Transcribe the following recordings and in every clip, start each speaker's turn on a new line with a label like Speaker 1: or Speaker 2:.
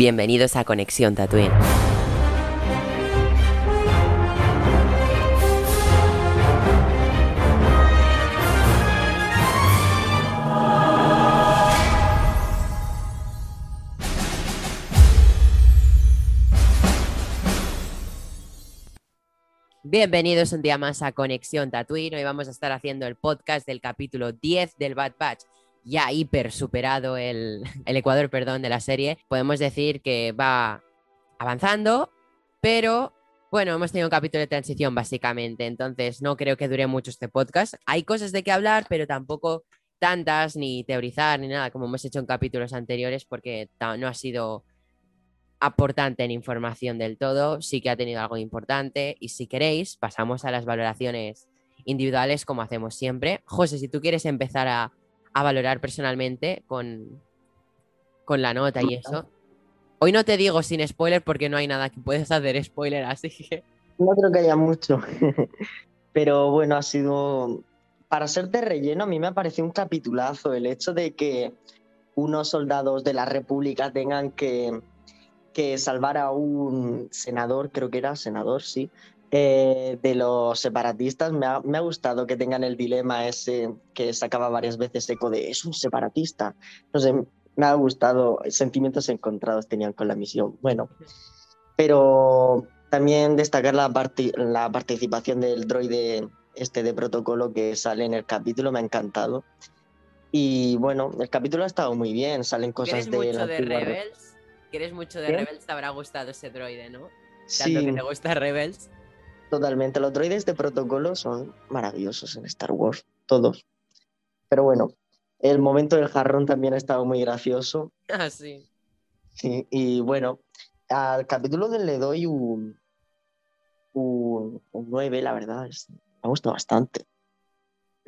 Speaker 1: Bienvenidos a Conexión Tatooine. Bienvenidos un día más a Conexión Tatooine. Hoy vamos a estar haciendo el podcast del capítulo 10 del Bad Batch. Ya hiper superado el, el Ecuador, perdón, de la serie. Podemos decir que va avanzando, pero bueno, hemos tenido un capítulo de transición básicamente, entonces no creo que dure mucho este podcast. Hay cosas de qué hablar, pero tampoco tantas, ni teorizar, ni nada, como hemos hecho en capítulos anteriores, porque no ha sido aportante en información del todo, sí que ha tenido algo importante y si queréis pasamos a las valoraciones individuales como hacemos siempre. José, si tú quieres empezar a, a valorar personalmente con, con la nota y eso. Hoy no te digo sin spoiler porque no hay nada que puedes hacer spoiler, así que...
Speaker 2: No creo que haya mucho. Pero bueno, ha sido. Para ser de relleno, a mí me ha parecido un capitulazo el hecho de que unos soldados de la República tengan que, que salvar a un senador, creo que era senador, sí, eh, de los separatistas. Me ha, me ha gustado que tengan el dilema ese que sacaba varias veces eco de es un separatista. No sé, me ha gustado, sentimientos encontrados tenían con la misión. Bueno, pero también destacar la, parti- la participación del droide este de protocolo que sale en el capítulo, me ha encantado. Y bueno, el capítulo ha estado muy bien, salen cosas
Speaker 1: ¿Quieres
Speaker 2: de...
Speaker 1: mucho de Rebels? ¿Quieres mucho de
Speaker 2: ¿Qué?
Speaker 1: Rebels? Te habrá gustado ese droide, ¿no? Tanto
Speaker 2: Sí,
Speaker 1: que te gusta Rebels.
Speaker 2: Totalmente. Los droides de protocolo son maravillosos en Star Wars, todos. Pero bueno, el momento del jarrón también ha estado muy gracioso.
Speaker 1: Ah, sí.
Speaker 2: Sí, y bueno, al capítulo le doy un, un, un 9, la verdad. es- me ha gustado bastante.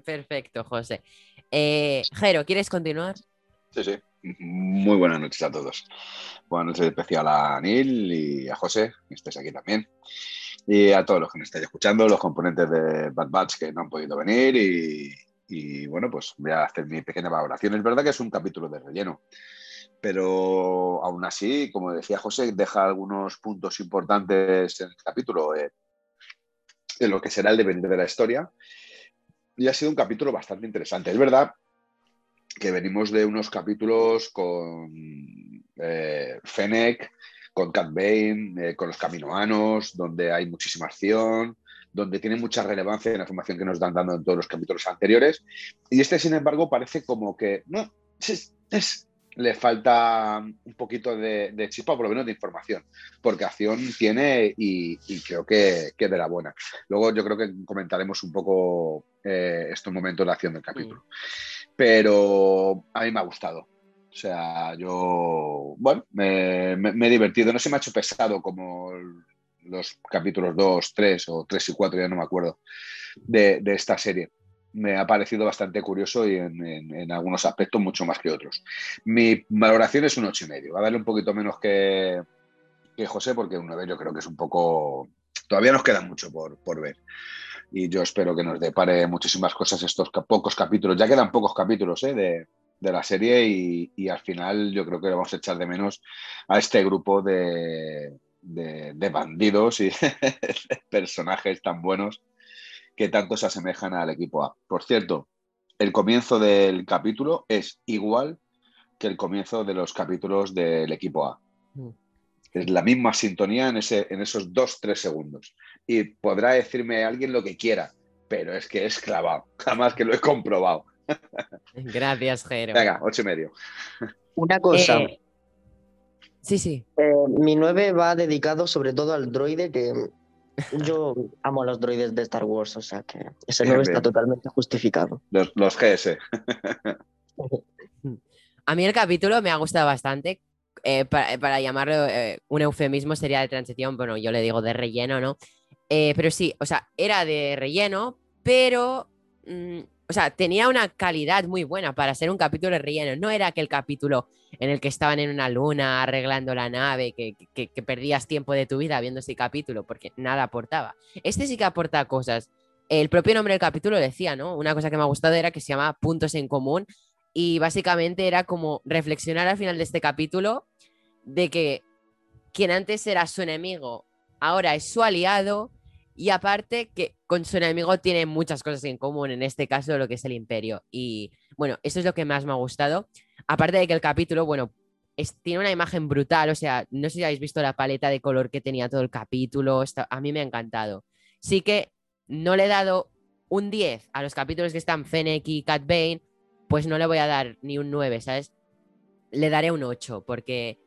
Speaker 1: Perfecto, José. Eh, Jero, ¿quieres continuar?
Speaker 3: Sí, sí. Muy buenas noches a todos. Buenas noches especial a Neil y a José, que estés aquí también. Y a todos los que nos estáis escuchando, los componentes de Bad Batch que no han podido venir. Y, bueno, pues voy a hacer mi pequeña valoración. Es verdad que es un capítulo de relleno, pero aún así, como decía José, deja algunos puntos importantes en el capítulo, eh, en lo que será el devenir de la historia. Y ha sido un capítulo bastante interesante. Es verdad que venimos de unos capítulos con eh, con Cat Bane, eh, con los Caminoanos, donde hay muchísima acción, donde tiene mucha relevancia en la información que nos dan dando en todos los capítulos anteriores. Y este, sin embargo, parece como que no, es- es- le falta un poquito de, de chispa, por lo menos de información, porque acción tiene y, y creo que, que de la buena. Luego yo creo que comentaremos un poco eh, estos momentos de acción del capítulo pero a mí me ha gustado. O sea, yo, bueno, me, he divertido. No se me ha hecho pesado como los capítulos 2, 3 o 3 y 4, ya no me acuerdo, de, esta serie. Me ha parecido bastante curioso y en, algunos aspectos mucho más que otros. Mi valoración es un 8,5. Va a darle un poquito menos que, que José, porque un 9 yo creo que es un poco... Todavía nos queda mucho por, por ver y yo espero que nos depare muchísimas cosas estos pocos capítulos. Ya quedan pocos capítulos ¿eh? de, de la serie y, y al final yo creo que vamos a echar de menos a este grupo de, de- de bandidos y de personajes tan buenos que tanto se asemejan al equipo A. Por cierto, el comienzo del capítulo es igual que el comienzo de los capítulos del equipo A.
Speaker 1: Mm.
Speaker 3: Es la misma sintonía en, ese, en esos dos, tres segundos. Y podrá decirme alguien lo que quiera, pero es que es clavado. Además que lo he comprobado.
Speaker 1: Gracias, Jero.
Speaker 3: Venga, ocho y medio.
Speaker 2: Una cosa,
Speaker 1: Eh, sí, sí.
Speaker 2: eh, mi 9 va dedicado sobre todo al droide, que yo amo a los droides de Star Wars, o sea que ese
Speaker 3: Bien,
Speaker 2: 9 está totalmente justificado.
Speaker 3: Los, los GS.
Speaker 1: A mí el capítulo me ha gustado bastante. Eh, para, para llamarlo eh, un eufemismo sería de transición, bueno, yo le digo de relleno, ¿no? Eh, pero sí, o sea, era de relleno, pero, mm, o sea, tenía una calidad muy buena para ser un capítulo relleno. No era aquel capítulo en el que estaban en una luna arreglando la nave, que, que- que perdías tiempo de tu vida viendo ese capítulo, porque nada aportaba. Este sí que aporta cosas. El propio nombre del capítulo decía, ¿no? Una cosa que me ha gustado era que se llama Puntos en Común y básicamente era como reflexionar al final de este capítulo de que quien antes era su enemigo ahora es su aliado y aparte que con su enemigo tiene muchas cosas en común, en este caso lo que es el imperio. Y bueno, eso es lo que más me ha gustado. Aparte de que el capítulo, bueno, tiene una imagen brutal, o sea, no sé si habéis visto la paleta de color que tenía todo el capítulo, a mí me ha encantado. Sí que no le he dado un 10 a los capítulos que están Fennec y Cat pues no le voy a dar ni un 9, ¿sabes? Le daré un 8 porque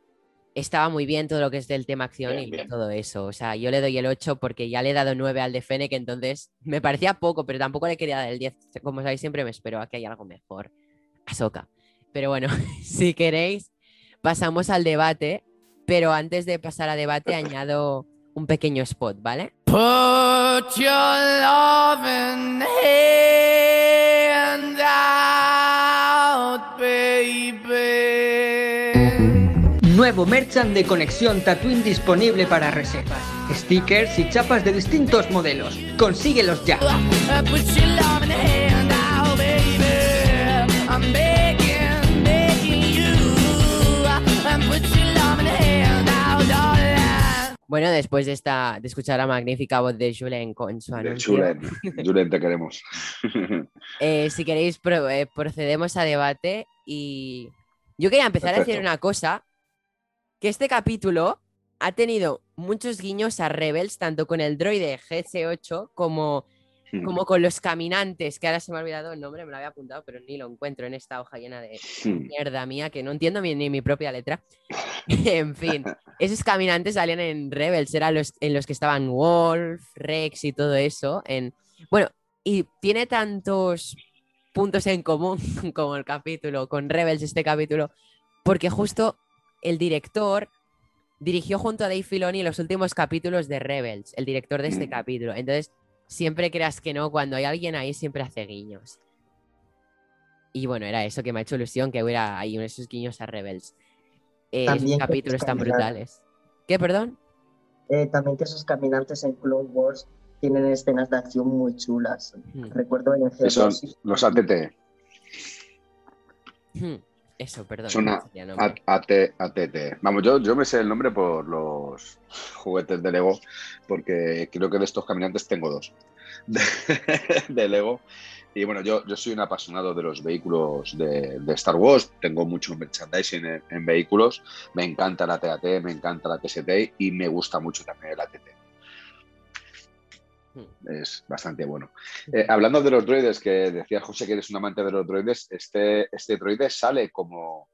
Speaker 1: estaba muy bien todo lo que es del tema acción y todo eso. O sea, yo le doy el 8 porque ya le he dado 9 al de Fennec, entonces me parecía poco, pero tampoco le quería dar el 10. Como sabéis, siempre me espero a que haya algo mejor. Ahsoka. Pero bueno, si queréis, pasamos al debate, pero antes de pasar a debate añado un pequeño spot, ¿vale? Put your hand
Speaker 4: out, Nuevo merchant de conexión Tatooine disponible para reservas. Stickers y chapas de distintos modelos. Consíguelos ya.
Speaker 1: Bueno, después de esta, de escuchar la magnífica voz de Julen con su anuncio.
Speaker 3: Julen, Julen, te queremos.
Speaker 1: Eh, si queréis, eh, procedemos a debate y yo quería empezar a decir una cosa, que este capítulo ha tenido muchos guiños a Rebels, tanto con el droide GS8 como como con los caminantes, que ahora se me ha olvidado el nombre, me lo había apuntado, pero ni lo encuentro en esta hoja llena de mierda mía, que no entiendo ni, mi propia letra. en fin, esos caminantes salían en Rebels, eran los en los que estaban Wolf, Rex y todo eso. En... Bueno, y tiene tantos puntos en común como el capítulo, con Rebels este capítulo, porque justo el director dirigió junto a Dave Filoni los últimos capítulos de Rebels, el director de este hmm. capítulo. Entonces, siempre creas que no, cuando hay alguien ahí siempre hace guiños. Y bueno, era eso que me ha hecho ilusión, que hubiera ahí esos guiños a Rebels. Eh, esos capítulos tan brutales. ¿Qué, perdón?
Speaker 2: Eh, también que esos caminantes en Clone Wars tienen escenas de acción muy chulas. Hmm. Recuerdo en el
Speaker 3: Son los ATT.
Speaker 1: Hmm. Eso, perdón.
Speaker 3: Son ATT. Vamos, yo, yo me sé el nombre por los juguetes de Lego, porque creo que de estos caminantes tengo dos de, Lego. Y bueno, yo, yo soy un apasionado de los vehículos de, Star Wars, tengo mucho merchandising en, en, vehículos, me encanta la TAT, me encanta la TST y me gusta mucho también el ATT. Es bastante bueno. Eh, hablando de los droides, que decía José que eres un amante de los droides, este, este droide sale como,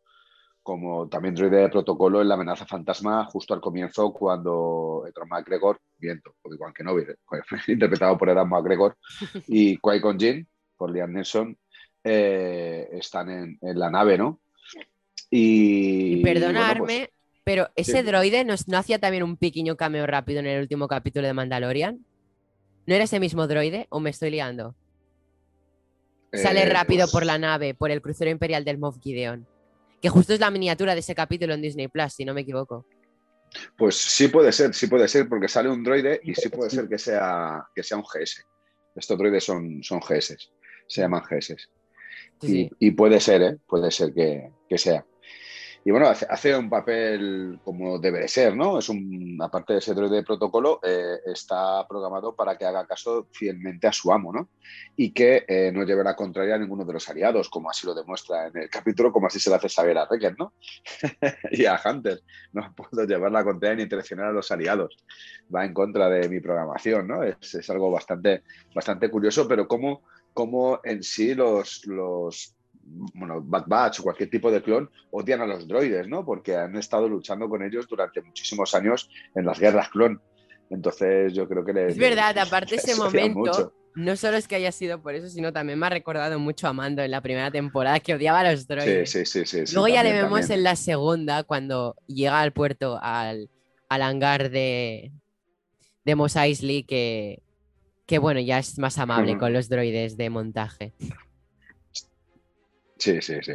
Speaker 3: como también droide de protocolo en la amenaza fantasma justo al comienzo cuando Edron McGregor, viento, igual que no, interpretado por Edron McGregor, y Qui-Gon Jinn, por Liam Neeson, eh, están en, la nave, ¿no?
Speaker 1: Y, perdonarme, pues, pero ese droide no, no hacía también un pequeño cameo rápido en el último capítulo de Mandalorian. ¿No era ese mismo droide o me estoy liando? Sale eh, rápido por pues la nave, por el crucero imperial del Moff Gideon. Que justo es la miniatura de ese capítulo en Disney Plus, si no me equivoco.
Speaker 3: Pues sí puede ser, sí puede ser, porque sale un droide y sí puede ser que sea, que sea un GS. Estos droides son, son GS, se llaman GS. y, puede ser, ¿eh? puede ser que, que sea. Y bueno, hace, un papel como debe de ser, ¿no? Es un, aparte de droide de protocolo, eh, está programado para que haga caso fielmente a su amo, ¿no? Y que eh, no lleve la contraria a ninguno de los aliados, como así lo demuestra en el capítulo, como así se le hace saber a Recker, ¿no? y a Hunter. No puedo llevar la contraria ni traicionar a los aliados. Va en contra de mi programación, ¿no? Es, es algo bastante, bastante curioso, pero como, como en sí los, los bueno, Bad Batch o cualquier tipo de clon odian a los droides, ¿no? Porque han estado luchando con ellos durante muchísimos años en las guerras clon. Entonces yo creo que
Speaker 1: Es verdad, aparte ese momento, no solo es que haya sido por eso, sino también me ha recordado mucho a Mando en la primera temporada que odiaba a los droides.
Speaker 3: Sí, sí, sí.
Speaker 1: Luego ya le vemos en la segunda cuando llega al puerto, al, hangar de, de Mos Eisley, que, que bueno, ya es más amable con los droides de montaje.
Speaker 3: Sí, sí, sí.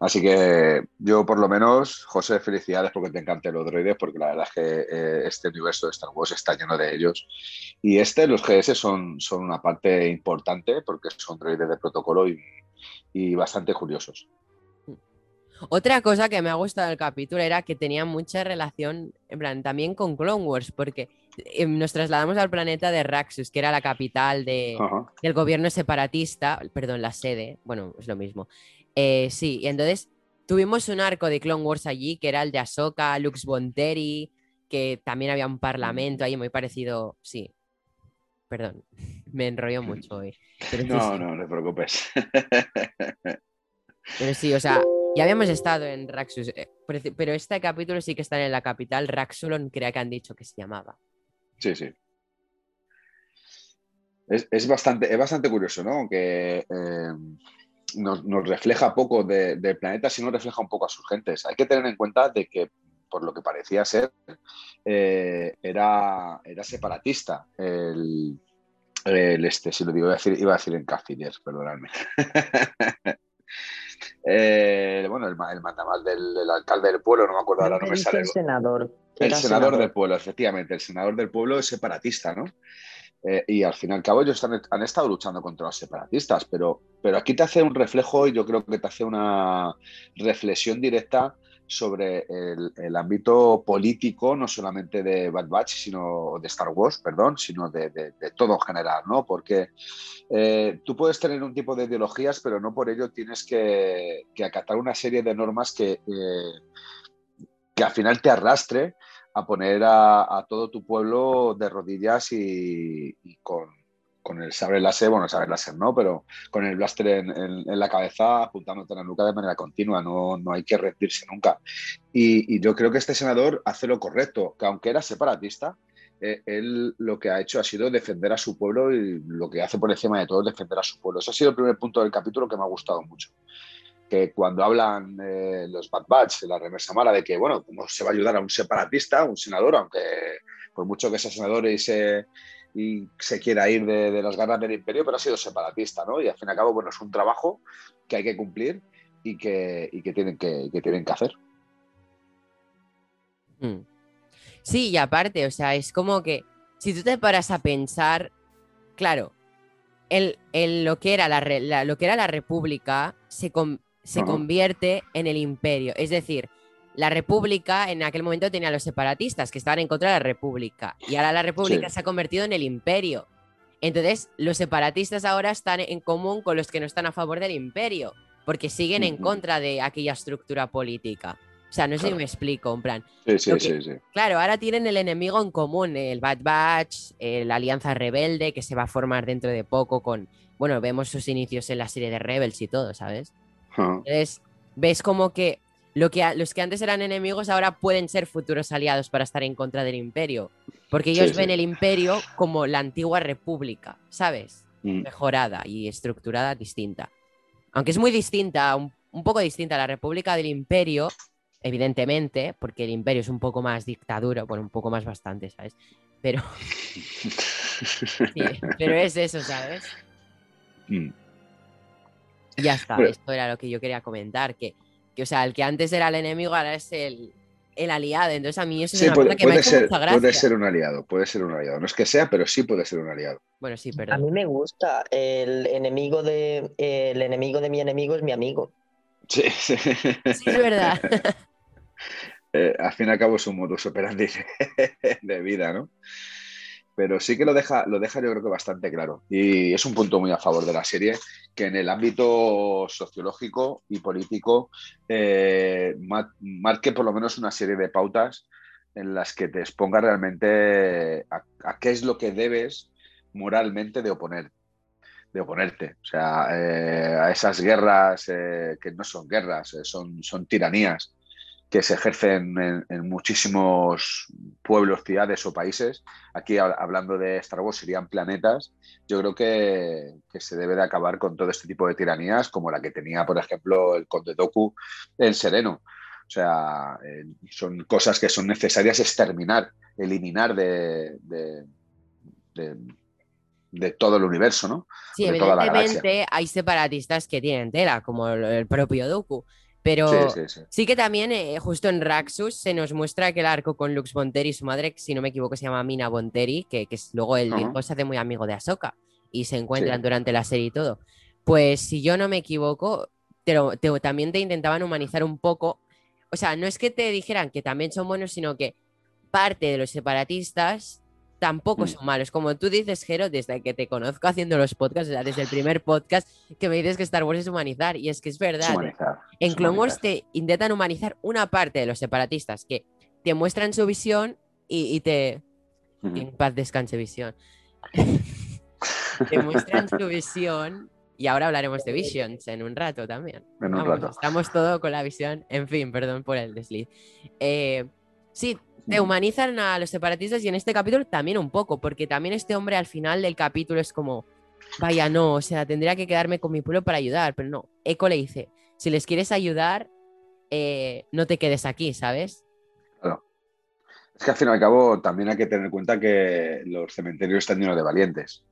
Speaker 3: Así que yo por lo menos, José, felicidades porque te encantan los droides, porque la verdad es que eh, este universo de Star Wars está lleno de ellos. Y este, los GS son, son una parte importante porque son droides de protocolo y, bastante curiosos.
Speaker 1: Otra cosa que me ha gustado del capítulo era que tenía mucha relación, en plan, también con Clone Wars, porque eh, nos trasladamos al planeta de Raxus, que era la capital de, del gobierno separatista, perdón, la sede, bueno, es lo mismo. Eh, sí, y entonces tuvimos un arco de Clone Wars allí, que era el de Ahsoka, Lux Bonteri, que también había un parlamento ahí muy parecido, sí. Perdón, me enrollo mucho hoy. Pero
Speaker 3: No,
Speaker 1: sí.
Speaker 3: no, no te preocupes.
Speaker 1: Pero sí, o sea, ya habíamos estado en Raxus, eh, pero- pero este capítulo sí que está en la capital, Raxulon creo que han dicho que se llamaba.
Speaker 3: Sí, sí. Es, es bastante, es bastante curioso, ¿no? Aunque eh, nos, nos refleja poco de- del planeta, sino refleja un poco a sus gentes. Hay que tener en cuenta de que, por lo que parecía ser, eh, era, era separatista el, este, si lo digo, iba a decir, iba a decir en canciller, perdonadme. Eh, bueno, el, el mandamás del, alcalde del pueblo, no me acuerdo ahora, no me sale.
Speaker 2: el senador.
Speaker 3: El senador del pueblo, efectivamente, el senador del pueblo es separatista, ¿no? Eh, y al fin y al cabo ellos han, han estado luchando contra los separatistas, pero, pero aquí te hace un reflejo y yo creo que te hace una reflexión directa sobre el, el ámbito político, no solamente de Bad Batch, sino de Star Wars, perdón, sino de, de- de todo en general, ¿no? Porque eh, tú puedes tener un tipo de ideologías, pero no por ello tienes que, que acatar una serie de normas que, eh, que al final te arrastre a poner a, a todo tu pueblo de rodillas y, y con, con el sable láser, bueno, el sable láser no, pero con el blaster en, la cabeza apuntándote en la nuca de manera continua, no, no hay que rendirse nunca. Y, yo creo que este senador hace lo correcto, que aunque era separatista, eh, él lo que ha hecho ha sido defender a su pueblo y lo que hace por encima de todo es defender a su pueblo. Ese ha sido el primer punto del capítulo que me ha gustado mucho. Que cuando hablan eh, los Bad Batch, la remesa mala, de que, bueno, ¿cómo se va a ayudar a un separatista, un senador, aunque por mucho que sea senador y se, y se quiera ir de, de las garras del imperio, pero ha sido separatista, ¿no? Y al fin y al cabo, bueno, es un trabajo que hay que cumplir y que, y que, tienen, que, que tienen que hacer.
Speaker 1: Mm. Sí, y aparte, o sea, es como que si tú te paras a pensar, claro, el, el- lo, que era la, lo que era la república se, con- se convierte en el imperio. Es decir, la república en aquel momento tenía a los separatistas que estaban en contra de la república y ahora la república
Speaker 3: Sí.
Speaker 1: se ha convertido en el imperio. Entonces, los separatistas ahora están en común con los que no están a favor del imperio, porque siguen en
Speaker 3: contra
Speaker 1: contra de aquella estructura política. O sea, no sé si
Speaker 3: Claro.
Speaker 1: me explico, en plan.
Speaker 3: Sí, sí,
Speaker 1: que-
Speaker 3: sí, sí.
Speaker 1: Claro, ahora tienen el enemigo en común, el Bad Batch, eh, la Alianza Rebelde, que se va a formar dentro de poco con, bueno, vemos sus inicios en la serie de Rebels y todo, ¿sabes? Entonces, ves como que, lo que a- los que antes eran enemigos ahora pueden ser futuros aliados para estar en contra del imperio, porque ellos
Speaker 3: Sí,
Speaker 1: ven
Speaker 3: sí.
Speaker 1: el imperio como la antigua república, ¿sabes?
Speaker 3: Mm.
Speaker 1: Mejorada y estructurada distinta. Aunque es muy distinta, un, un poco distinta a la república del imperio, evidentemente, porque el imperio es un poco más dictadura, bueno, un poco más bastante, ¿sabes? Pero, sí, pero es eso, ¿sabes?
Speaker 3: Mm.
Speaker 1: Ya está,
Speaker 3: Bueno.
Speaker 1: esto era lo que yo quería comentar, que, que, o sea, el que antes era el enemigo ahora es el, el aliado, entonces a mí eso
Speaker 3: Sí,
Speaker 1: es una
Speaker 3: puede,
Speaker 1: cosa que me ha
Speaker 3: puede
Speaker 1: hecho
Speaker 3: ser,
Speaker 1: mucha gracia.
Speaker 3: puede ser un aliado, puede ser un aliado. No es que sea, pero sí puede ser un aliado.
Speaker 1: Bueno, sí,
Speaker 2: A mí me gusta. El enemigo de, el enemigo de mi enemigo es mi amigo.
Speaker 3: Sí, sí.
Speaker 1: Sí, es verdad.
Speaker 3: Eh, al fin y al cabo es un modus operandi de vida, ¿no? Pero sí que lo deja, lo deja yo creo que bastante claro. Y es un punto muy a favor de la serie, que en el ámbito sociológico y político eh, ma- marque por lo menos una serie de pautas en las que te exponga realmente a, qué es lo que debes moralmente de oponer de oponerte, o sea, eh, a esas guerras eh, que no son guerras, son, son tiranías que se ejercen en, en muchísimos pueblos, ciudades o países. Aquí hab- hablando de Star Wars serían planetas. Yo creo que, que se debe de acabar con todo este tipo de tiranías, como la que tenía, por ejemplo, el Conde Doku en Sereno. O sea, eh, son cosas que son necesarias exterminar, eliminar de, de, de- de todo el universo, ¿no?
Speaker 1: Sí,
Speaker 3: de toda la
Speaker 1: evidentemente hay separatistas que tienen tela, como el, el propio Doku, pero
Speaker 3: Sí,
Speaker 1: sí,
Speaker 3: sí, sí.
Speaker 1: que también eh, justo en Raxus se nos muestra que el arco con Lux Bonteri y su madre, si no me equivoco, se llama Mina Bonteri, que, que es, luego el
Speaker 3: Ajá.
Speaker 1: hijo se hace muy amigo de Ahsoka y se encuentran durante la serie y todo. Pues si yo no me equivoco, te lo- te- también te intentaban humanizar un poco. O sea, no es que te dijeran que también son buenos, sino que parte de los separatistas tampoco
Speaker 3: Mm.
Speaker 1: son malos. Como tú dices, Jero, desde que te conozco haciendo los podcasts, o sea, desde el primer podcast que me dices que Star Wars es humanizar, y es que es verdad.
Speaker 3: humanizar,
Speaker 1: En
Speaker 3: es
Speaker 1: Clone Wars te intentan humanizar una parte de los separatistas que te muestran su visión y, y te.
Speaker 3: Ujú.
Speaker 1: En paz descanse visión. te muestran su visión y ahora hablaremos de Visions en un rato también.
Speaker 3: En un
Speaker 1: Vamos,
Speaker 3: rato.
Speaker 1: Estamos todo con la visión. En fin, perdón por el desliz. Eh, sí, te humanizan a los separatistas y en este capítulo también un poco, porque también este hombre al final del capítulo es como, vaya, no, o sea, tendría que quedarme con mi pueblo para ayudar, pero no. Eco le dice, si les quieres ayudar, eh, no te quedes aquí, ¿sabes?
Speaker 3: Es que al fin y al cabo también hay que tener en cuenta que los cementerios están llenos de valientes.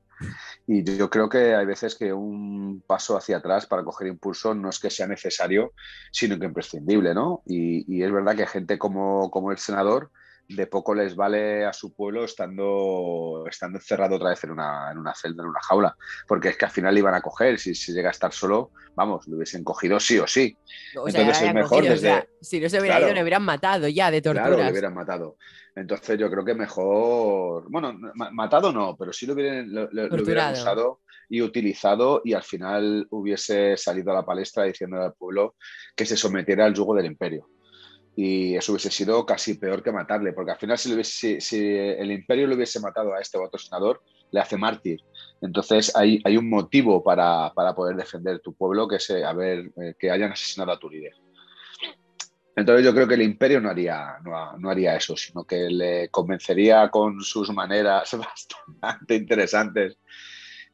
Speaker 3: Y yo creo que hay veces que un paso hacia atrás para coger impulso no es que sea necesario, sino que imprescindible, ¿no? Y, y es verdad que gente como, como el senador de poco les vale a su pueblo estando, estando encerrado otra vez en una, en una celda, en una jaula, porque es que al final le iban a coger, si, si llega a estar solo, vamos, lo hubiesen cogido sí o sí.
Speaker 1: O
Speaker 3: Entonces es mejor
Speaker 1: cogido, o sea,
Speaker 3: desde-
Speaker 1: si no se hubiera
Speaker 3: Claro.
Speaker 1: ido, le hubieran matado ya de torturas.
Speaker 3: Claro, le hubieran matado. Entonces yo creo que mejor, bueno, ma- matado no, pero sí lo hubieran, lo, lo- lo hubieran usado y utilizado y al final hubiese salido a la palestra diciendo al pueblo que se sometiera al yugo del imperio. Y eso hubiese sido casi peor que matarle, porque al final si, hubiese- si- el imperio le hubiese matado a este otro senador, le hace mártir. Entonces hay, hay un motivo para, para poder defender tu pueblo, que es eh, haber, eh, que hayan asesinado a tu líder. Entonces yo creo que el imperio no haría, no, no haría eso, sino que le convencería con sus maneras bastante interesantes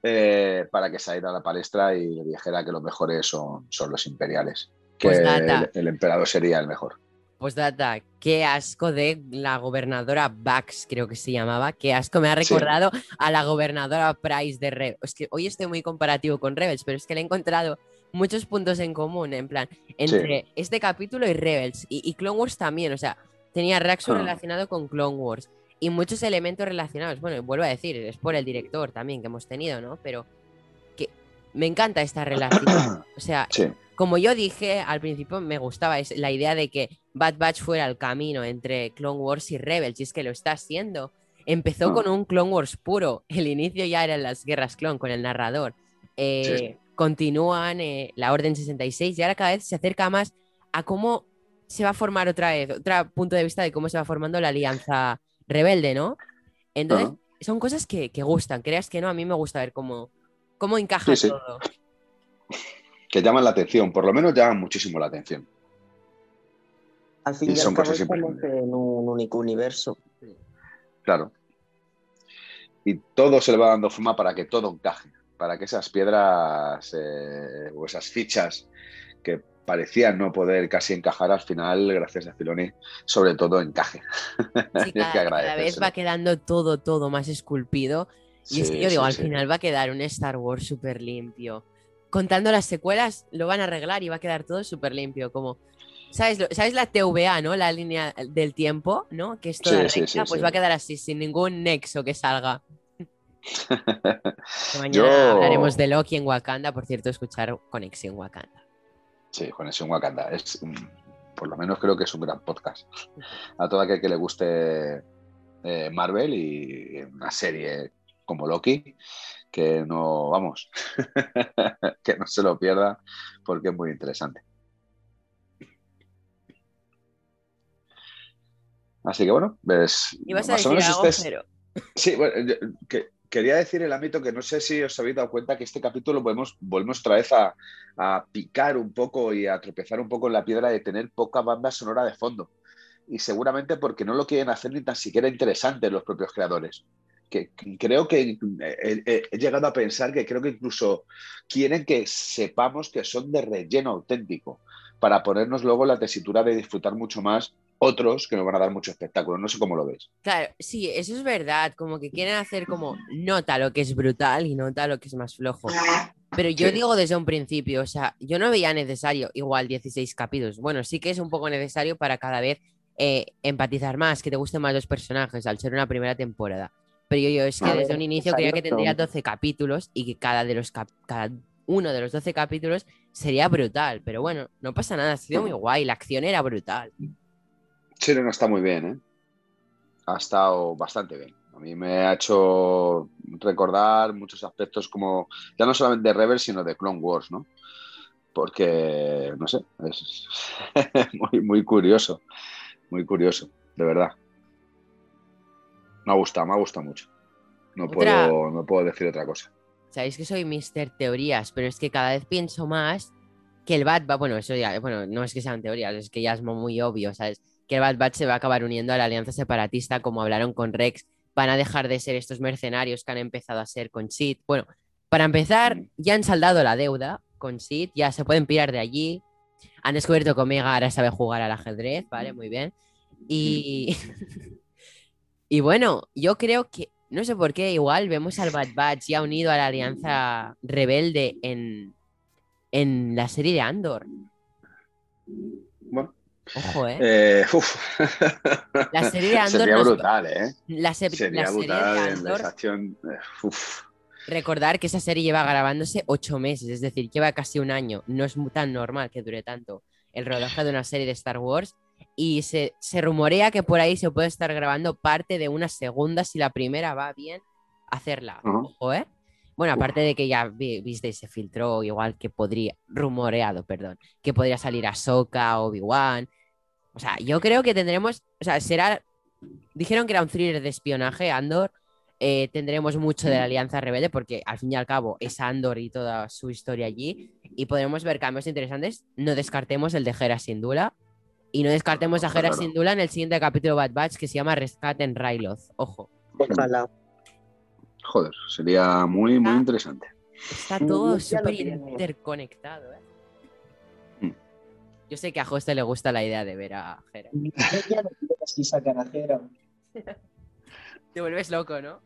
Speaker 3: eh, para que saliera a la palestra y le dijera que los mejores son, son los imperiales, que
Speaker 1: Pues
Speaker 3: el, el emperador sería el mejor.
Speaker 1: Pues data, qué asco de la gobernadora Bax, creo que se llamaba. Qué asco, me ha
Speaker 3: Sí.
Speaker 1: recordado a la gobernadora Price de Rebels. Es que hoy estoy muy comparativo con Rebels, pero es que le he encontrado muchos puntos en común, en plan, entre este capítulo y Rebels. Y, y Clone Wars también, o sea, tenía Raxus
Speaker 3: Ah.
Speaker 1: relacionado con Clone Wars. Y muchos elementos relacionados. Bueno, vuelvo a decir, es por el director también que hemos tenido, ¿no? Pero que me encanta esta relación. O sea,
Speaker 3: Sí,
Speaker 1: como yo dije al principio, me gustaba es la idea de que Bad Batch fuera el camino entre Clone Wars y Rebels, y es que lo está haciendo. Empezó
Speaker 3: Ah.
Speaker 1: con un Clone Wars puro, el inicio ya eran las guerras clon con el narrador. Eh,
Speaker 3: Sí.
Speaker 1: Continúan eh, la Orden 66 y ahora cada vez se acerca más a cómo se va a formar otra vez, otro punto de vista de cómo se va formando la alianza rebelde, ¿no? Entonces,
Speaker 3: Ajá.
Speaker 1: son cosas que, que gustan, creas que no, a mí me gusta ver cómo, cómo encaja
Speaker 3: Sí, sí. Que llaman la atención, por lo menos llaman muchísimo la atención.
Speaker 2: Al fin
Speaker 3: Y
Speaker 2: y, al
Speaker 3: son
Speaker 2: cabo
Speaker 3: cosas
Speaker 2: estamos en un único universo.
Speaker 3: Claro. Y todo se le va dando forma para que todo encaje, para que esas piedras eh, o esas fichas que parecían no poder casi encajar al final, gracias a Filoni, sobre todo encaje.
Speaker 1: Sí,
Speaker 3: Y es que
Speaker 1: cada, cada vez va quedando todo, todo más esculpido. Y es que yo digo,
Speaker 3: sí,
Speaker 1: al
Speaker 3: sí.
Speaker 1: final va a quedar un Star Wars súper limpio. Contando las secuelas, lo van a arreglar y va a quedar todo súper limpio. Como, ¿sabes, lo- ¿sabes la TVA, no? La línea del tiempo, ¿no? Que es toda
Speaker 3: Sí, sí,
Speaker 1: pues va a quedar así, sin ningún nexo que salga. Que mañana
Speaker 3: Yo-
Speaker 1: hablaremos de Loki en Wakanda. Por cierto, escuchar Conexión Wakanda.
Speaker 3: Sí, Conexión Wakanda. Es, por lo menos creo que es un gran podcast. A todo aquel que le guste eh, Marvel y una serie como Loki, que no, vamos, que no se lo pierda porque es muy interesante. Así que bueno, ves,
Speaker 1: ¿Ibas a decir
Speaker 3: menos
Speaker 1: algo,
Speaker 3: este es-
Speaker 1: Jero?
Speaker 3: Sí, bueno, que- quería decir el ámbito que no sé si os habéis dado cuenta que este capítulo volvemos, volvemos otra vez a, a picar un poco y a tropezar un poco en la piedra de tener poca banda sonora de fondo. Y seguramente porque no lo quieren hacer ni tan siquiera interesante los propios creadores. Que, creo que eh, he, he llegado a pensar que creo que incluso quieren que sepamos que son de relleno auténtico para ponernos luego la tesitura de disfrutar mucho más otros que nos van a dar mucho espectáculo. No sé cómo lo ves.
Speaker 1: Claro, sí, eso es verdad. Como que quieren hacer como nota lo que es brutal y nota lo que es más flojo. Pero yo
Speaker 3: Sí.
Speaker 1: digo desde un principio, o sea, yo no veía necesario igual 16 capítulos. Bueno, sí que es un poco necesario para cada vez eh, empatizar más, que te gusten más los personajes al ser una primera temporada. Pero yo, yo es que
Speaker 2: A
Speaker 1: desde
Speaker 2: ver,
Speaker 1: un inicio creía que tendría
Speaker 2: son.
Speaker 1: 12 capítulos y que cada, de los cap- cada uno de los 12 capítulos sería brutal. Pero bueno, no pasa nada, ha sido muy guay, la acción era brutal.
Speaker 3: Sí, no está muy bien, ¿eh? Ha estado bastante bien. A mí me ha hecho recordar muchos aspectos como, ya no solamente de Rebel, sino de Clone Wars, ¿no? Porque, no sé, es muy, muy curioso, muy curioso, de verdad. Me ha gustado, me ha gustado mucho. No,
Speaker 1: Otra-
Speaker 3: puedo, no puedo decir otra cosa.
Speaker 1: Sabéis que soy Mr. Teorías, pero es que cada vez pienso más que el Bad Batch, bueno, eso ya, bueno, no es que sean teorías, es que ya es muy obvio, ¿sabes? Que el Bad Batch se va a acabar uniendo a la alianza separatista, como hablaron con Rex. Van a dejar de ser estos mercenarios que han empezado a ser con Sid. Bueno, para empezar, ya han saldado la deuda con Sid, ya se pueden pirar de allí. Han descubierto que Omega ahora sabe jugar al ajedrez, ¿vale? Muy bien. Y. y bueno, yo creo que. No sé por qué, igual vemos al Bad Batch ya unido a la alianza rebelde en, en la serie de Andor.
Speaker 3: Bueno,
Speaker 1: Ojo, ¿eh?
Speaker 3: eh, uf.
Speaker 1: La serie de Andor
Speaker 3: Sería
Speaker 1: nos-
Speaker 3: brutal, ¿eh?
Speaker 1: La, se-
Speaker 3: Sería
Speaker 1: la serie
Speaker 3: brutal
Speaker 1: de
Speaker 3: en la
Speaker 1: Andor,
Speaker 3: estación. eh, uf.
Speaker 1: recordar que esa serie lleva grabándose ocho meses, es decir, lleva casi un año. No es tan normal que dure tanto el rodaje de una serie de Star Wars. Y se, se rumorea que por ahí se puede estar grabando parte de una segunda, si la primera va bien, hacerla. Ojo, ¿eh? Bueno, aparte de que ya vi- viste y se filtró, igual que podría, rumoreado, perdón, que podría salir Ahsoka, Obi-Wan. O sea, yo creo que tendremos, o sea, será, dijeron que era un thriller de espionaje, Andor, eh, tendremos mucho de la Alianza Rebelde, porque al fin y al cabo es Andor y toda su historia allí, y podremos ver cambios interesantes. No descartemos el de Hera Syndulla, y no descartemos a Hera
Speaker 3: claro.
Speaker 1: Syndulla en el siguiente capítulo de Bad Batch que se llama Rescate en Ryloth. Ojo,
Speaker 2: Ojalá.
Speaker 3: Joder, sería muy, muy interesante.
Speaker 1: está todo súper interconectado, ¿eh?
Speaker 3: Mm.
Speaker 1: Yo sé que a José le gusta la idea de ver a Hera.
Speaker 2: Ya no quiero así sacar a Jera.
Speaker 1: Te vuelves loco, ¿no?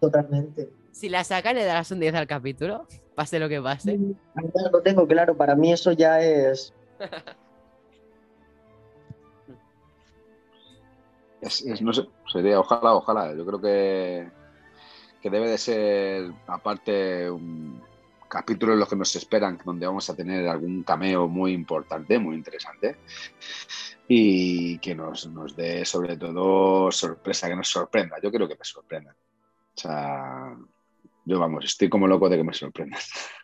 Speaker 2: Totalmente.
Speaker 1: Si la sacan, le darás un 10 al capítulo, pase lo que pase.
Speaker 2: Ya lo tengo claro, para mí eso ya es.
Speaker 3: Es- sería, ojalá, ojalá. Yo creo que, que debe de ser, aparte, un capítulo en los que nos esperan, donde vamos a tener algún cameo muy importante, muy interesante, y que nos, nos dé sobre todo sorpresa, que nos sorprenda. Yo creo que me sorprenda. O sea, yo vamos, estoy como loco de que me sorprenda.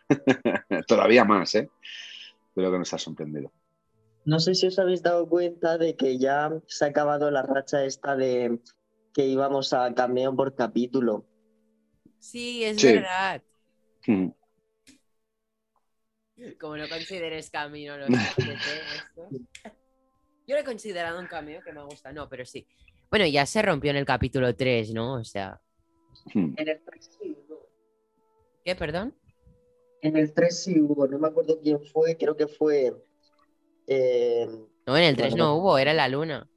Speaker 3: Todavía más, ¿eh? Creo que nos ha sorprendido.
Speaker 2: No sé si os habéis dado cuenta de que ya se ha acabado la racha esta de que íbamos a cameo por capítulo.
Speaker 1: Sí, es
Speaker 3: Sí.
Speaker 1: verdad.
Speaker 3: Mm.
Speaker 1: Como no consideres camino esto. Yo lo he considerado un cameo que me gusta, no, pero sí. Bueno, ya se rompió en el capítulo 3, ¿no? O sea,
Speaker 3: Mm.
Speaker 2: En el 3 sí hubo.
Speaker 1: ¿qué, perdón?
Speaker 2: En el 3 sí hubo, no me acuerdo quién fue, creo que fue. Eh,
Speaker 1: No, en el 3
Speaker 2: Bueno,
Speaker 1: no hubo, era la luna.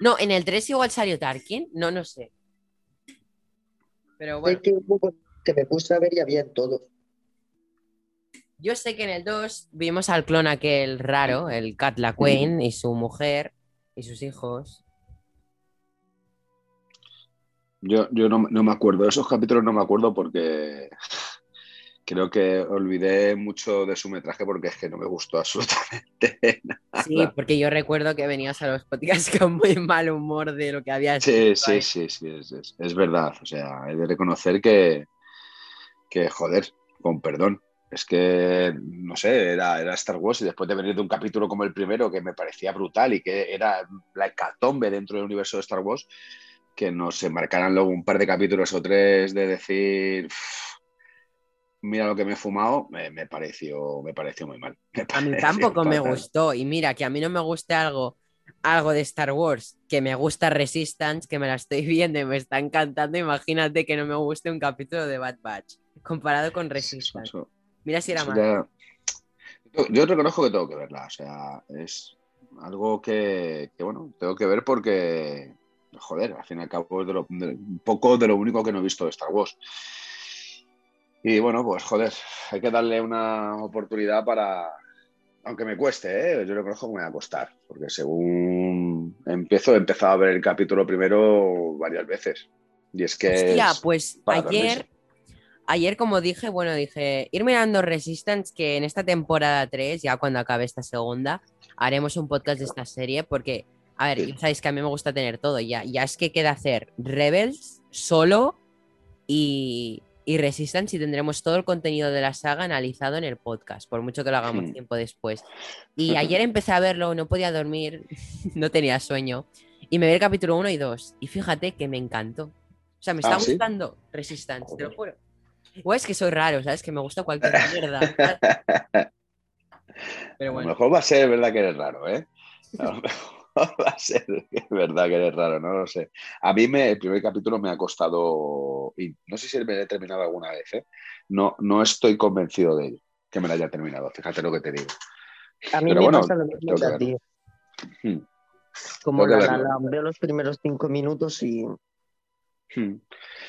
Speaker 1: No, en el 3 igual salió Tarkin, no, no sé. Pero bueno,
Speaker 2: sé que me puse a ver y había en todo.
Speaker 1: yo sé que en el 2 vimos al clon aquel raro, el Cat LaQuain y su mujer y sus hijos.
Speaker 3: Yo, yo no, no me acuerdo, de esos capítulos no me acuerdo porque creo que olvidé mucho de su metraje porque es que no me gustó absolutamente nada.
Speaker 1: Sí, porque yo recuerdo que venías a los podcasts con muy mal humor de lo que había
Speaker 3: Sí, sí, sí, sí, es, es- es verdad. O sea, he de reconocer que, que, joder, con perdón. Es que, no sé, era, era Star Wars y después de venir de un capítulo como el primero que me parecía brutal y que era la hecatombe dentro del universo de Star Wars, que nos enmarcaran luego un par de capítulos o tres de decir, "Uf, mira lo que me he fumado, me, me pareció, me pareció muy mal.
Speaker 1: A mí tampoco me gustó. Y mira, que a mí no me guste algo, algo de Star Wars, que me gusta Resistance, que me la estoy viendo y me está encantando. Imagínate que no me guste un capítulo de Bad Batch comparado con Resistance.
Speaker 3: Eso-
Speaker 1: Mira si era malo.
Speaker 3: Yo, yo reconozco que tengo que verla, o sea, es algo que, que, bueno, tengo que ver porque, joder, al fin y al cabo es de lo- de- un poco de lo único que no he visto de Star Wars. Y bueno, pues joder, hay que darle una oportunidad para, aunque me cueste, ¿eh? yo reconozco que me va a costar, porque según empiezo, he empezado a ver el capítulo primero varias veces. Y es que...
Speaker 1: Hostia,
Speaker 3: es
Speaker 1: pues ayer, ayer, como dije, bueno, dije, ir mirando Resistance, que en esta temporada 3, ya cuando acabe esta segunda, haremos un podcast de esta serie, porque, a ver, ya sabéis que a mí me gusta tener todo, ya, ya es que queda hacer Rebels solo y, y Resistance y tendremos todo el contenido de la saga analizado en el podcast, por mucho que lo hagamos
Speaker 3: Hmm.
Speaker 1: tiempo después. Y ayer empecé a verlo, no podía dormir, no tenía sueño, y me vi el capítulo 1 y 2, y fíjate que me encantó. O sea, me está
Speaker 3: Ah, ¿sí?
Speaker 1: gustando Resistance, te lo juro. Igual es que soy raro, ¿sabes? Que me gusta cualquier mierda. Pero
Speaker 3: A lo
Speaker 1: bueno,
Speaker 3: mejor va a ser verdad que eres raro, ¿eh? A lo mejor va a ser es verdad que eres raro, no lo sé. A mí me, el primer capítulo me ha costado, y no sé si me lo he terminado alguna vez, ¿eh? No, no estoy convencido de ello, que me lo haya terminado, fíjate lo que te digo.
Speaker 2: A mí
Speaker 3: Pero
Speaker 2: me
Speaker 3: bueno,
Speaker 2: pasa lo mismo que a ti.
Speaker 3: Hmm.
Speaker 2: Como la, La veo los primeros cinco minutos y
Speaker 3: Hmm.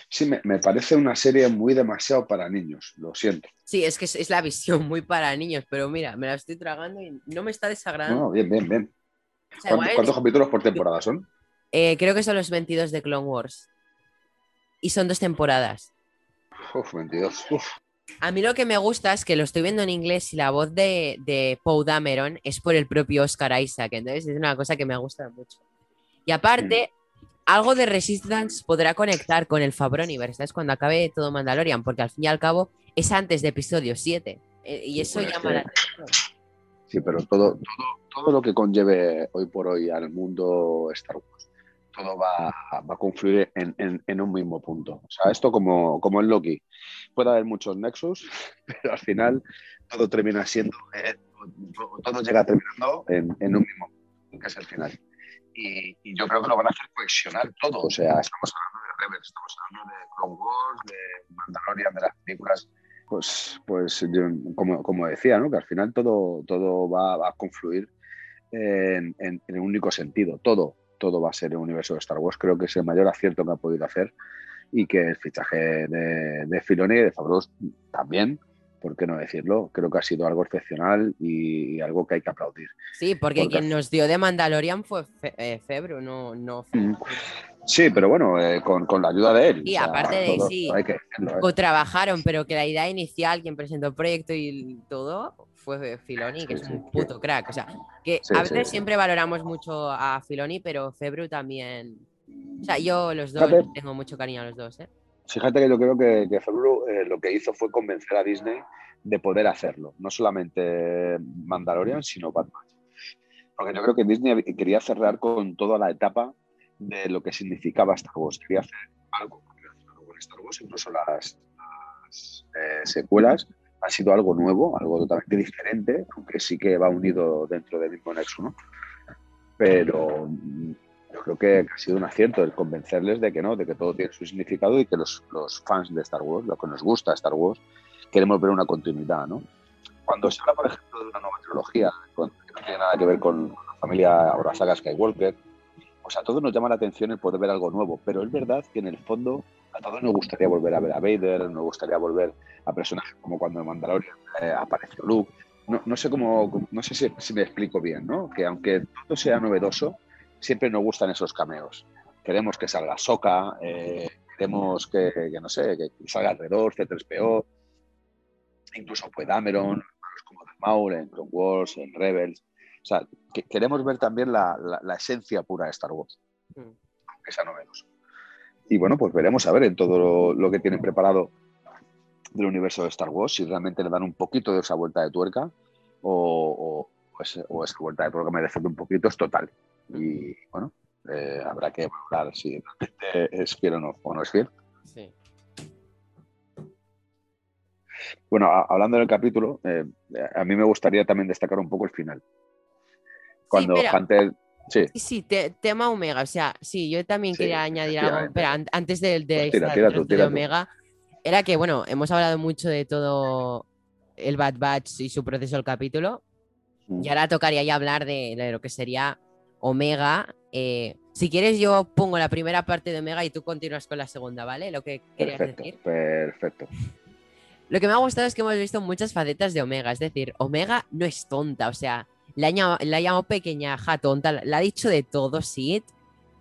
Speaker 3: Sí, me, me parece una serie muy demasiado para niños, lo siento.
Speaker 1: sí, es que es, es la visión muy para niños, pero mira, me la estoy tragando y no me está desagradando.
Speaker 3: No, bien, bien, bien.
Speaker 1: O sea,
Speaker 3: ¿Cuántos, capítulos por temporada son?
Speaker 1: eh, creo que son los 22 de Clone Wars. Y son dos temporadas.
Speaker 3: Uf, 22. Uf.
Speaker 1: A mí lo que me gusta es que lo estoy viendo en inglés y la voz de, de Poe Dameron es por el propio Oscar Isaac. Entonces es una cosa que me gusta mucho. Y aparte, algo de Resistance podrá conectar con el Fabroniverse, ¿sabes? Cuando acabe todo Mandalorian, porque al fin y al cabo es antes de episodio 7. eh, y eso
Speaker 3: pues
Speaker 1: llama
Speaker 3: que-
Speaker 1: la atención.
Speaker 3: Sí, pero todo, todo, todo lo que conlleve hoy por hoy al mundo Star Wars, todo va, va a confluir en, en- en un mismo punto. O sea, esto como, como en Loki. Puede haber muchos nexus, pero al final todo termina siendo, eh, todo, todo llega terminando en, en un mismo punto, que es el final. Y, y yo creo que lo van a hacer cohesionar todo. O sea, estamos hablando de Rebels, estamos hablando de Clone Wars, de Mandalorian, de las películas pues, pues yo, como, como decía, ¿no? que al final todo, todo va, va a confluir en, en- en un único sentido. Todo, todo va a ser el universo de Star Wars. Creo que es el mayor acierto que ha podido hacer y que el fichaje de, de Filoni y de Favreau también, ¿por qué no decirlo? Creo que ha sido algo excepcional y, algo que hay que aplaudir.
Speaker 1: Sí, porque,
Speaker 3: Porque-
Speaker 1: quien nos dio de Mandalorian fue Fe- eh, Febru, no, no
Speaker 3: Mm. Sí, pero bueno, eh, con, con la ayuda de él.
Speaker 1: Y aparte de-
Speaker 3: todo-
Speaker 1: sí.
Speaker 3: hay que decirlo, ¿eh?
Speaker 1: O trabajaron, pero que la idea inicial, quien presentó el proyecto y todo, fue Filoni, que
Speaker 3: Sí,
Speaker 1: es
Speaker 3: sí,
Speaker 1: un puto crack. O sea, que
Speaker 3: Sí,
Speaker 1: a
Speaker 3: sí,
Speaker 1: veces
Speaker 3: sí.
Speaker 1: siempre valoramos mucho a Filoni, pero Febru también. O sea, yo los dos
Speaker 3: Fíjate.
Speaker 1: tengo mucho cariño a los dos, ¿eh?
Speaker 3: Fíjate que yo creo que, que Favreau, eh, lo que hizo fue convencer a Disney de poder hacerlo. No solamente Mandalorian, sino Batman. Porque yo creo que Disney quería cerrar con toda la etapa de lo que significaba Star Wars. Quería hacer algo relacionado con Star Wars, incluso las, las, eh, secuelas han sido algo nuevo, algo totalmente diferente, aunque sí que va unido dentro del mismo nexo, ¿no? Pero yo creo que ha sido un acierto el convencerles de que no, de que todo tiene su significado y que los, los fans de Star Wars, lo que nos gusta Star Wars, queremos ver una continuidad, ¿no? Cuando se habla, por ejemplo, de una nueva trilogía, que no tiene nada que ver con la familia o la saga Skywalker, pues a todos nos llama la atención el poder ver algo nuevo, pero es verdad que en el fondo a todos nos gustaría volver a ver a Vader, nos gustaría volver a personajes como cuando en Mandalorian eh, apareció Luke. No, no sé cómo, no sé si, si me explico bien, ¿no? Que aunque todo sea novedoso, siempre nos gustan esos cameos. Queremos que salga Soka, queremos que, que, no sé, que salga alrededor, C3PO, incluso pues Dameron, como The Maul, en Clone Wars, en Rebels. O sea, que, queremos ver también la, la, la, esencia pura de Star Wars,
Speaker 1: Mm.
Speaker 3: aunque sea novedoso. Y bueno, pues veremos a ver en todo lo, lo, que tienen preparado del universo de Star Wars, si realmente le dan un poquito de esa vuelta de tuerca o, o, esa vuelta de tuerca merece un poquito, es total. Y bueno, eh, habrá que valorar si realmente es fiel o no, o no es fiel.
Speaker 1: Sí.
Speaker 3: Bueno, a, hablando del capítulo, eh, a mí me gustaría también destacar un poco el final. Cuando
Speaker 1: sí, pero...
Speaker 3: Hunter. Sí,
Speaker 1: sí te, tema Omega, o sea, sí, yo también
Speaker 3: Sí,
Speaker 1: quería añadir algo, pero an antes de, de,
Speaker 3: Pues tira, tira tú,
Speaker 1: de
Speaker 3: tira
Speaker 1: Omega, era que, bueno, hemos hablado mucho de todo el Bad Batch y su proceso del capítulo,
Speaker 3: Mm.
Speaker 1: y ahora tocaría ya hablar de, de lo que sería Omega. Eh, si quieres, yo pongo la primera parte de Omega y tú continúas con la segunda, ¿vale? Lo que querías
Speaker 3: perfecto,
Speaker 1: decir.
Speaker 3: Perfecto.
Speaker 1: Lo que me ha gustado es que hemos visto muchas facetas de Omega, es decir, Omega no es tonta, o sea, la ha llamado, la pequeñaja, tonta, la ha dicho de todo, Sid,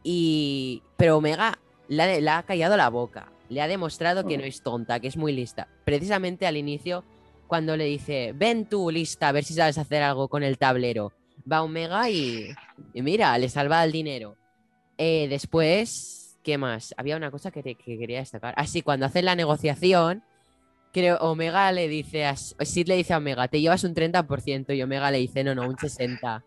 Speaker 1: y... pero Omega la, la ha callado la boca, le ha demostrado que no es tonta, que es muy lista. Precisamente al inicio, cuando le dice, ven tú lista, a ver si sabes hacer algo con el tablero. Va Omega y, y mira, le salva el dinero. Eh, después, ¿qué más? Había una cosa que, te- que quería destacar. Así, cuando hacen la negociación, creo Omega le dice a Sid le dice a Omega, te llevas un 30% y Omega le dice, no, no, un 60%.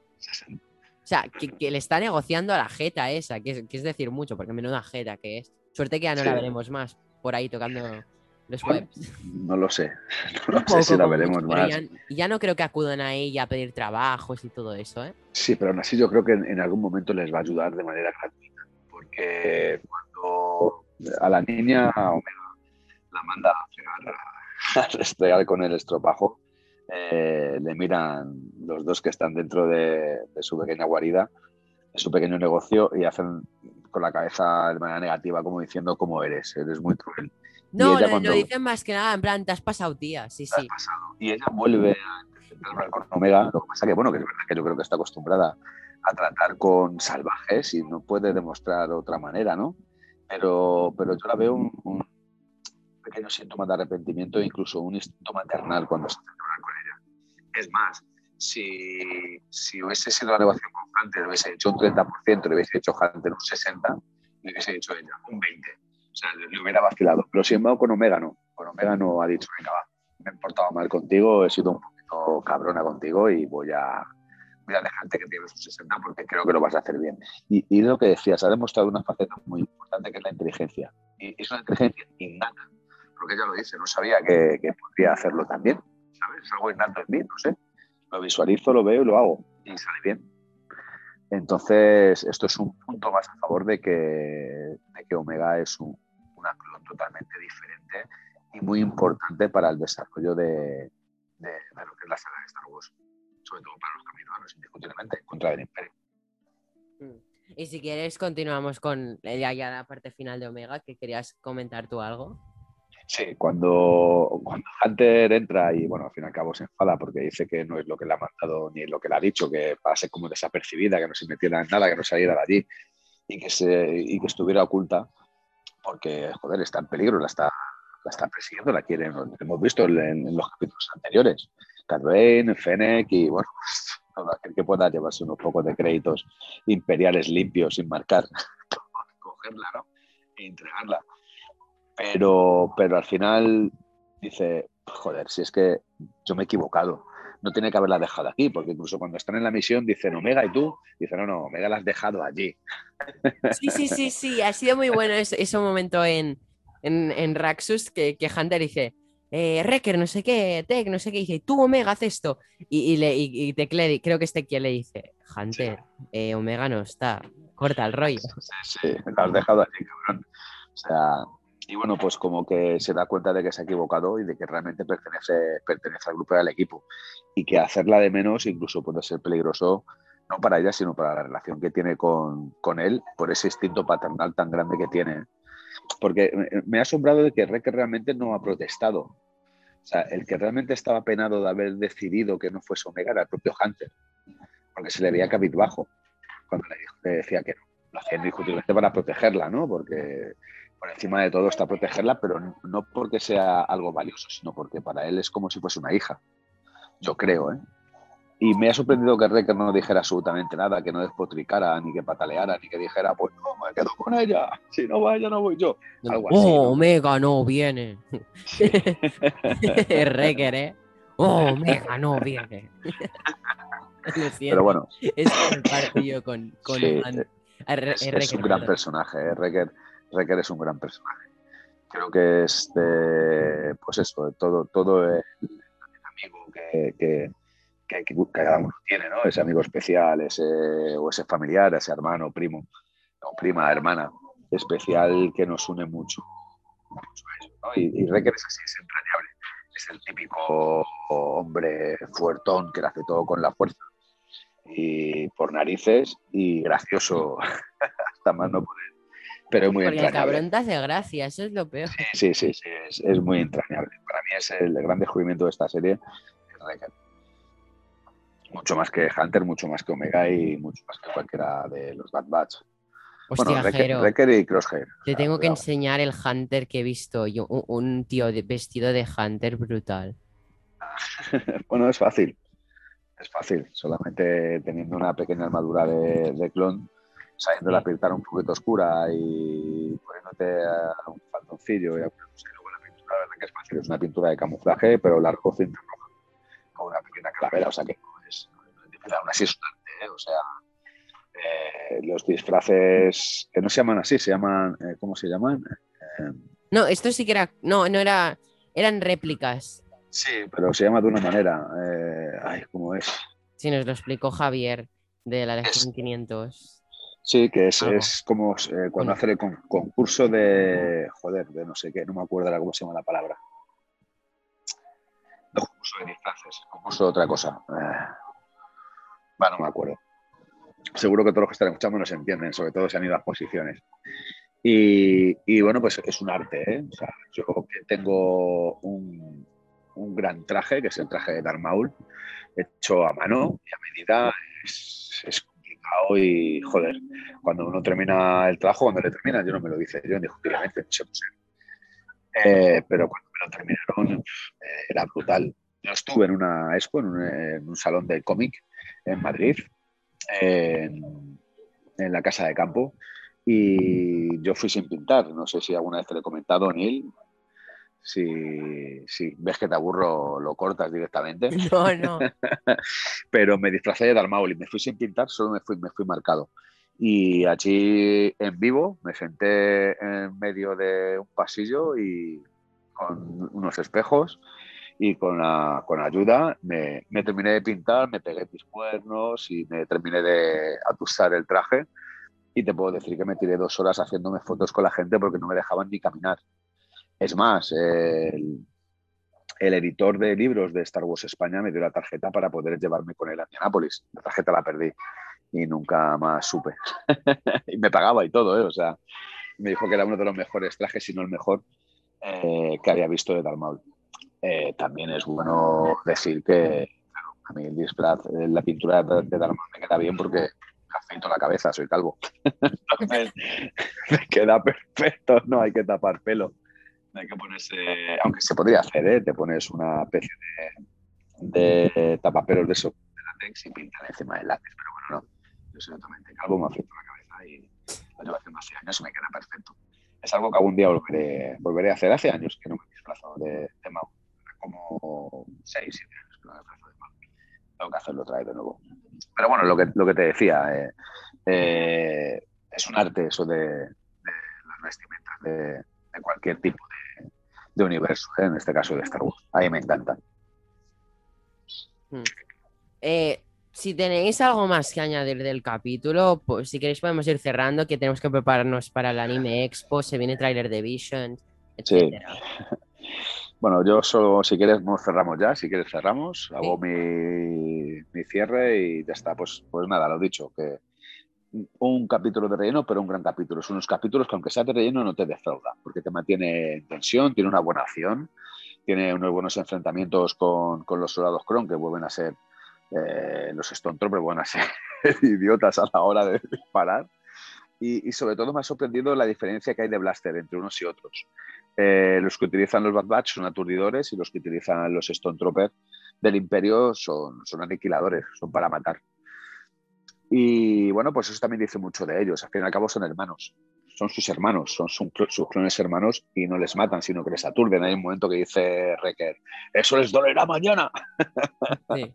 Speaker 1: O sea, que, que le está negociando a la jeta esa, que es, que es decir mucho, porque menuda jeta que es. Suerte que ya no la veremos más por ahí tocando los webs.
Speaker 3: No lo sé. No lo sé si la veremos
Speaker 1: mucho,
Speaker 3: más.
Speaker 1: Ya, ya no creo que acudan a ella a pedir trabajos y todo eso, ¿eh?
Speaker 3: Sí, pero aún así yo creo que en, en algún momento les va a ayudar de manera gratuita. Porque cuando a la niña Omega la manda a fregar, a, a restregar con el estropajo, eh, le miran los dos que están dentro de, de su pequeña guarida, de su pequeño negocio, y hacen con la cabeza de manera negativa, como diciendo cómo eres, eres muy cruel.
Speaker 1: No, lo,
Speaker 3: cuando-
Speaker 1: lo dicen más que nada en plan, te has pasado, tía. Sí, sí.
Speaker 3: pasado. Y ella vuelve a hablar con Omega, lo que pasa que, bueno, que es verdad que yo creo que está acostumbrada a tratar con salvajes y no puede demostrar otra manera, ¿no? Pero, pero yo la veo un, un pequeño síntoma de arrepentimiento e incluso un instinto maternal cuando se hablar con ella. Es más, si, si hubiese sido la negociación con Hunter, le hubiese hecho un 30%, le hubiese hecho Hunter un 60%, le hubiese hecho ella un 20%. O sea, le hubiera vacilado. Pero sin embargo, con Omega no. Con Omega no ha dicho, venga, va, me he portado mal contigo, he sido un poquito cabrona contigo y voy a, voy a dejarte que tienes un 60 porque creo que lo vas a hacer bien. Y, y lo que decías, ha demostrado una faceta muy importante que es la inteligencia. Y es una inteligencia innata, porque ella lo dice, no sabía que, que podría hacerlo también. ¿Sabes? Es algo innato en mí, no sé. Lo visualizo, lo veo y lo hago. Y sale bien. Entonces, esto es un punto más a favor de que, de que Omega es un, una clon totalmente diferente y muy importante para el desarrollo de, de- lo que es la saga de Star Wars. Sobre todo para los caminoanos, indiscutiblemente, contra el Imperio.
Speaker 1: Y si quieres, continuamos con ya la parte final de Omega, que querías comentar tú algo.
Speaker 3: Sí, cuando, cuando Hunter entra y, bueno, al fin y al cabo se enfada porque dice que no es lo que le ha mandado ni lo que le ha dicho, que para ser como desapercibida, que no se metiera en nada, que no saliera de allí y que, se, y que estuviera oculta, porque, joder, está en peligro, la está, la está persiguiendo, la quieren, hemos visto en, en los capítulos anteriores. Bane, Fennec y, bueno, aquel que pueda llevarse unos pocos de créditos imperiales limpios sin marcar, cogerla, ¿no? E entregarla pero, pero al final dice, joder, si es que yo me he equivocado, no tiene que haberla dejado aquí, porque incluso cuando están en la misión dicen Omega y tú, dice no, no, Omega la has dejado allí.
Speaker 1: Sí, sí, sí, sí, ha sido muy bueno ese, ese momento en, en, en Raxus que, que Hunter dice, eh, Wrecker, no sé qué, Tech, no sé qué, dice, tú Omega, haz esto. Y, y, le, y, y Tecle- creo que este quien le dice, Hunter, eh, Omega no está, corta el rollo.
Speaker 3: Sí, sí, la has dejado allí, cabrón. O sea, y bueno, pues como que se da cuenta de que se ha equivocado y de que realmente pertenece, pertenece al grupo y al equipo. Y que hacerla de menos incluso puede ser peligroso, no para ella, sino para la relación que tiene con, con él, por ese instinto paternal tan grande que tiene. Porque me- ha asombrado de que Reque realmente no ha protestado. O sea, el que realmente estaba penado de haber decidido que no fuese Omega era el propio Hunter, porque se le veía cabizbajo cuando le, dijo- le decía que no. Lo hacía indiscutiblemente para protegerla, ¿no? Porque por encima de todo está protegerla, pero no- porque sea algo valioso, sino porque para él es como si fuese una hija. Yo creo, ¿eh? Y me ha sorprendido que Recker no dijera absolutamente nada, que no despotricara, ni que pataleara, ni que dijera, pues no, me quedo con ella, si no va ella, no voy yo. Algo así,
Speaker 1: oh,
Speaker 3: ¿no?
Speaker 1: Omega no viene. Wrecker, ¿eh? Oh, Omega no viene. Lo siento,
Speaker 3: Pero bueno,
Speaker 1: es comparto yo con, con
Speaker 3: Sí,
Speaker 1: Hunt- a Re-
Speaker 3: es, un gran personaje, ¿eh? Recker, Recker es un gran personaje. Creo que es pues eso, todo, todo el, amigo que, que, que, que cada uno tiene, ¿no? Ese amigo especial, ese, o ese familiar, ese hermano, primo, o prima, hermana especial que nos une mucho, mucho ellos, ¿no? Y, y Recker es así, es entrañable. Es el típico hombre fuertón que lo hace todo con la fuerza y por narices y gracioso hasta más no poder. Pero es muy
Speaker 1: Porque el
Speaker 3: entrañable.
Speaker 1: cabrón te hace gracia, eso es lo peor.
Speaker 3: Sí, sí, sí, es, es muy entrañable. Para mí es el gran descubrimiento de esta serie. es Recker. Mucho más que Hunter, mucho más que Omega y mucho más que cualquiera de los Bad Batch.
Speaker 1: Hostia,
Speaker 3: bueno,
Speaker 1: Jero,
Speaker 3: Wrecker y Crosshair.
Speaker 1: te
Speaker 3: O sea,
Speaker 1: tengo que
Speaker 3: cuidado.
Speaker 1: enseñar el Hunter que he visto yo, un, un tío de- vestido de Hunter brutal.
Speaker 3: Bueno, es fácil. Es fácil. Solamente teniendo una pequeña armadura de, de clon, sabiendo la
Speaker 1: Sí.
Speaker 3: pintar un poquito oscura y poniéndote a un faldoncillo y luego la pintura, la verdad que es fácil. Es una pintura de camuflaje, pero largo cinta roja, con una pequeña calavera, o sea que no es, es. Aún así es un arte, ¿eh? O sea, eh, los disfraces que no se llaman así, se llaman, eh, ¿cómo se llaman? Eh,
Speaker 1: No, esto sí que era. No, no era. Eran réplicas.
Speaker 3: sí, pero se llama de una manera. eh, ay, ¿cómo es?
Speaker 1: Sí, nos lo explicó Javier de la
Speaker 3: Es-
Speaker 1: Legión 500.
Speaker 3: Sí, que es, es como eh, cuando
Speaker 1: Bueno.
Speaker 3: hace el con- concurso de, joder, de no sé qué, no me acuerdo ahora cómo se llama la palabra. No, concurso de disfraces, concurso de otra cosa. Eh, bueno, no me acuerdo. Seguro que todos los que están escuchando nos entienden, sobre todo si han ido a exposiciones. Y, y bueno, pues es un arte, ¿eh? O sea, yo tengo un, un gran traje, que es el traje de Darth Maul, hecho a mano y a medida, es, es complicado y, joder, cuando uno termina el trabajo, cuando le termina, yo no me lo dice yo, indiscutiblemente, no sé por qué. Eh, pero cuando me lo terminaron, eh, era brutal. Yo estuve en una expo, en un, en un salón de cómic en Madrid, en, en la casa de campo, y yo fui sin pintar. No sé si alguna vez te lo he comentado, Neil. Si, si ves que te aburro, lo cortas directamente
Speaker 1: No, no.
Speaker 3: pero me disfracé de Darth Maul y me fui sin pintar, solo me fui, me fui marcado. Y allí en vivo me senté en medio de un pasillo y con unos espejos y con, la, con ayuda me, me terminé de pintar, me pegué mis cuernos y me terminé de atusar el traje y te puedo decir que me tiré dos horas haciéndome fotos con la gente porque no me dejaban ni caminar. Es más, el, el editor de libros de Star Wars España me dio la tarjeta para poder llevarme con él a Indianápolis. La tarjeta la perdí y nunca más supe. y me pagaba y todo, ¿eh? O sea, me dijo que era uno de los mejores trajes, si no el mejor, eh, que había visto de Darth Maul. Eh, también es bueno decir que claro, a mí el disfraz, eh, la pintura de, de Darth Maul me queda bien porque me afeito la cabeza, soy calvo. Entonces, me queda perfecto, no hay que tapar pelo. Hay que ponerse, aunque se podría hacer, ¿eh? te pones una especie de, tapapelos de eso, de látex y pintar encima del látex, pero bueno, no. Yo soy totalmente calvo, me afeito la cabeza y lo llevo haciendo hace años y me queda perfecto. Es algo que algún día volveré, volveré a hacer. Hace años que no me he disfrazado de, de como 6, 7 años que no me disfrazo de Mau. Tengo que hacerlo otra vez de nuevo. Pero bueno, lo que, lo que te decía, eh, eh, es un arte eso de, de las vestimentas de, de cualquier tipo de, de universo, ¿eh? en este caso de Star Wars. A mí me encanta.
Speaker 1: Eh, si tenéis algo más que añadir del capítulo, pues si queréis podemos ir cerrando, que tenemos que prepararnos para el anime expo, se viene tráiler de Vision,
Speaker 3: Sí.
Speaker 1: etcétera.
Speaker 3: Bueno, yo solo, si quieres, nos cerramos ya. Si quieres, cerramos. Hago mi, mi cierre y ya está. Pues, pues nada, lo dicho, que un capítulo de relleno, pero un gran capítulo. Son unos capítulos que, aunque sea de relleno, no te defrauda, porque te mantiene en tensión, tiene una buena acción, tiene unos buenos enfrentamientos con, con los soldados Kron, que vuelven a ser eh, los Stone Troopers, vuelven a ser idiotas a la hora de disparar. Y, y, sobre todo me ha sorprendido la diferencia que hay de blaster entre unos y otros. Eh, los que utilizan los Bad Batch son aturdidores y los que utilizan los Stone Troopers del Imperio son, son aniquiladores, son para matar. Y bueno, pues eso también dice mucho de ellos. Al fin y al cabo son hermanos, son sus hermanos, son sus, sus clones hermanos y no les matan, sino que les aturden. Hay un momento que dice Recker, eso les dolerá mañana.
Speaker 1: Sí.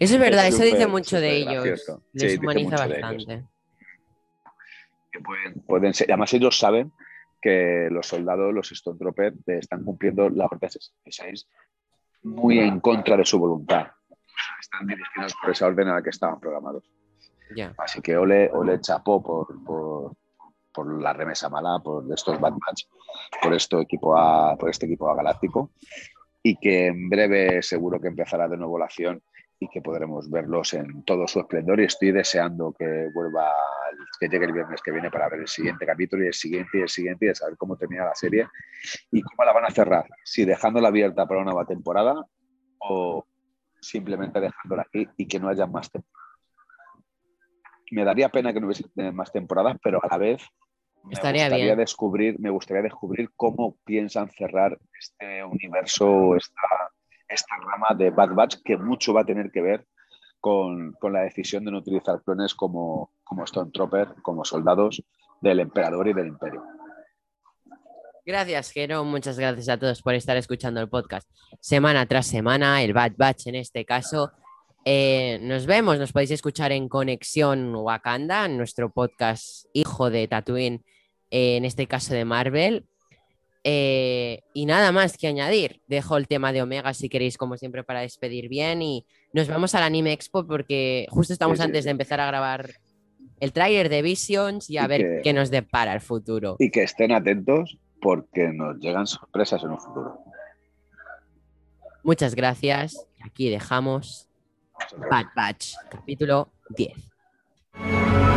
Speaker 1: Eso es verdad,
Speaker 3: Es
Speaker 1: eso dice mucho de ellos.
Speaker 3: gracioso.
Speaker 1: Les humaniza
Speaker 3: ellos.
Speaker 1: bastante.
Speaker 3: que pueden, pueden ser. Además, ellos saben que los soldados, los Stone Troopers, están cumpliendo la Orden 66 muy en contra de su voluntad. Están dirigidos por esa orden a la que estaban programados. Así que ole, ole chapó por, la remesa mala, por estos Bad Batch, por, este equipo a galáctico. Y que en breve seguro que empezará de nuevo la acción y que podremos verlos en todo su esplendor. Y estoy deseando que vuelva, que llegue el viernes que viene para ver el siguiente capítulo y el siguiente y el siguiente y de saber cómo termina la serie y cómo la van a cerrar. Si dejándola abierta para una nueva temporada o simplemente dejándola aquí y que no haya más temporadas. Me daría pena que no hubiese más temporadas, pero a la vez me
Speaker 1: Estaría
Speaker 3: gustaría
Speaker 1: bien.
Speaker 3: descubrir, me gustaría descubrir cómo piensan cerrar este universo, esta, esta rama de Bad Batch, que mucho va a tener que ver con, con la decisión de no utilizar clones como, como Stormtrooper, como soldados del emperador y del imperio.
Speaker 1: Gracias, Jero. Muchas gracias a todos por estar escuchando el podcast semana tras semana, el Bad Batch en este caso. Eh, nos vemos, nos podéis escuchar en Conexión Wakanda, en nuestro podcast hijo de Tatooine, eh, en este caso de Marvel. Eh, y nada más que añadir. Dejo el tema de Omega si queréis, como siempre, para despedir bien. Y nos vamos al Anime Expo porque justo estamos antes de empezar a grabar el tráiler de Visions y a
Speaker 3: Y
Speaker 1: ver
Speaker 3: que-
Speaker 1: qué nos depara el futuro.
Speaker 3: Y que estén atentos porque nos llegan sorpresas en un futuro.
Speaker 1: Muchas gracias. Aquí dejamos Bad Batch, capítulo 10.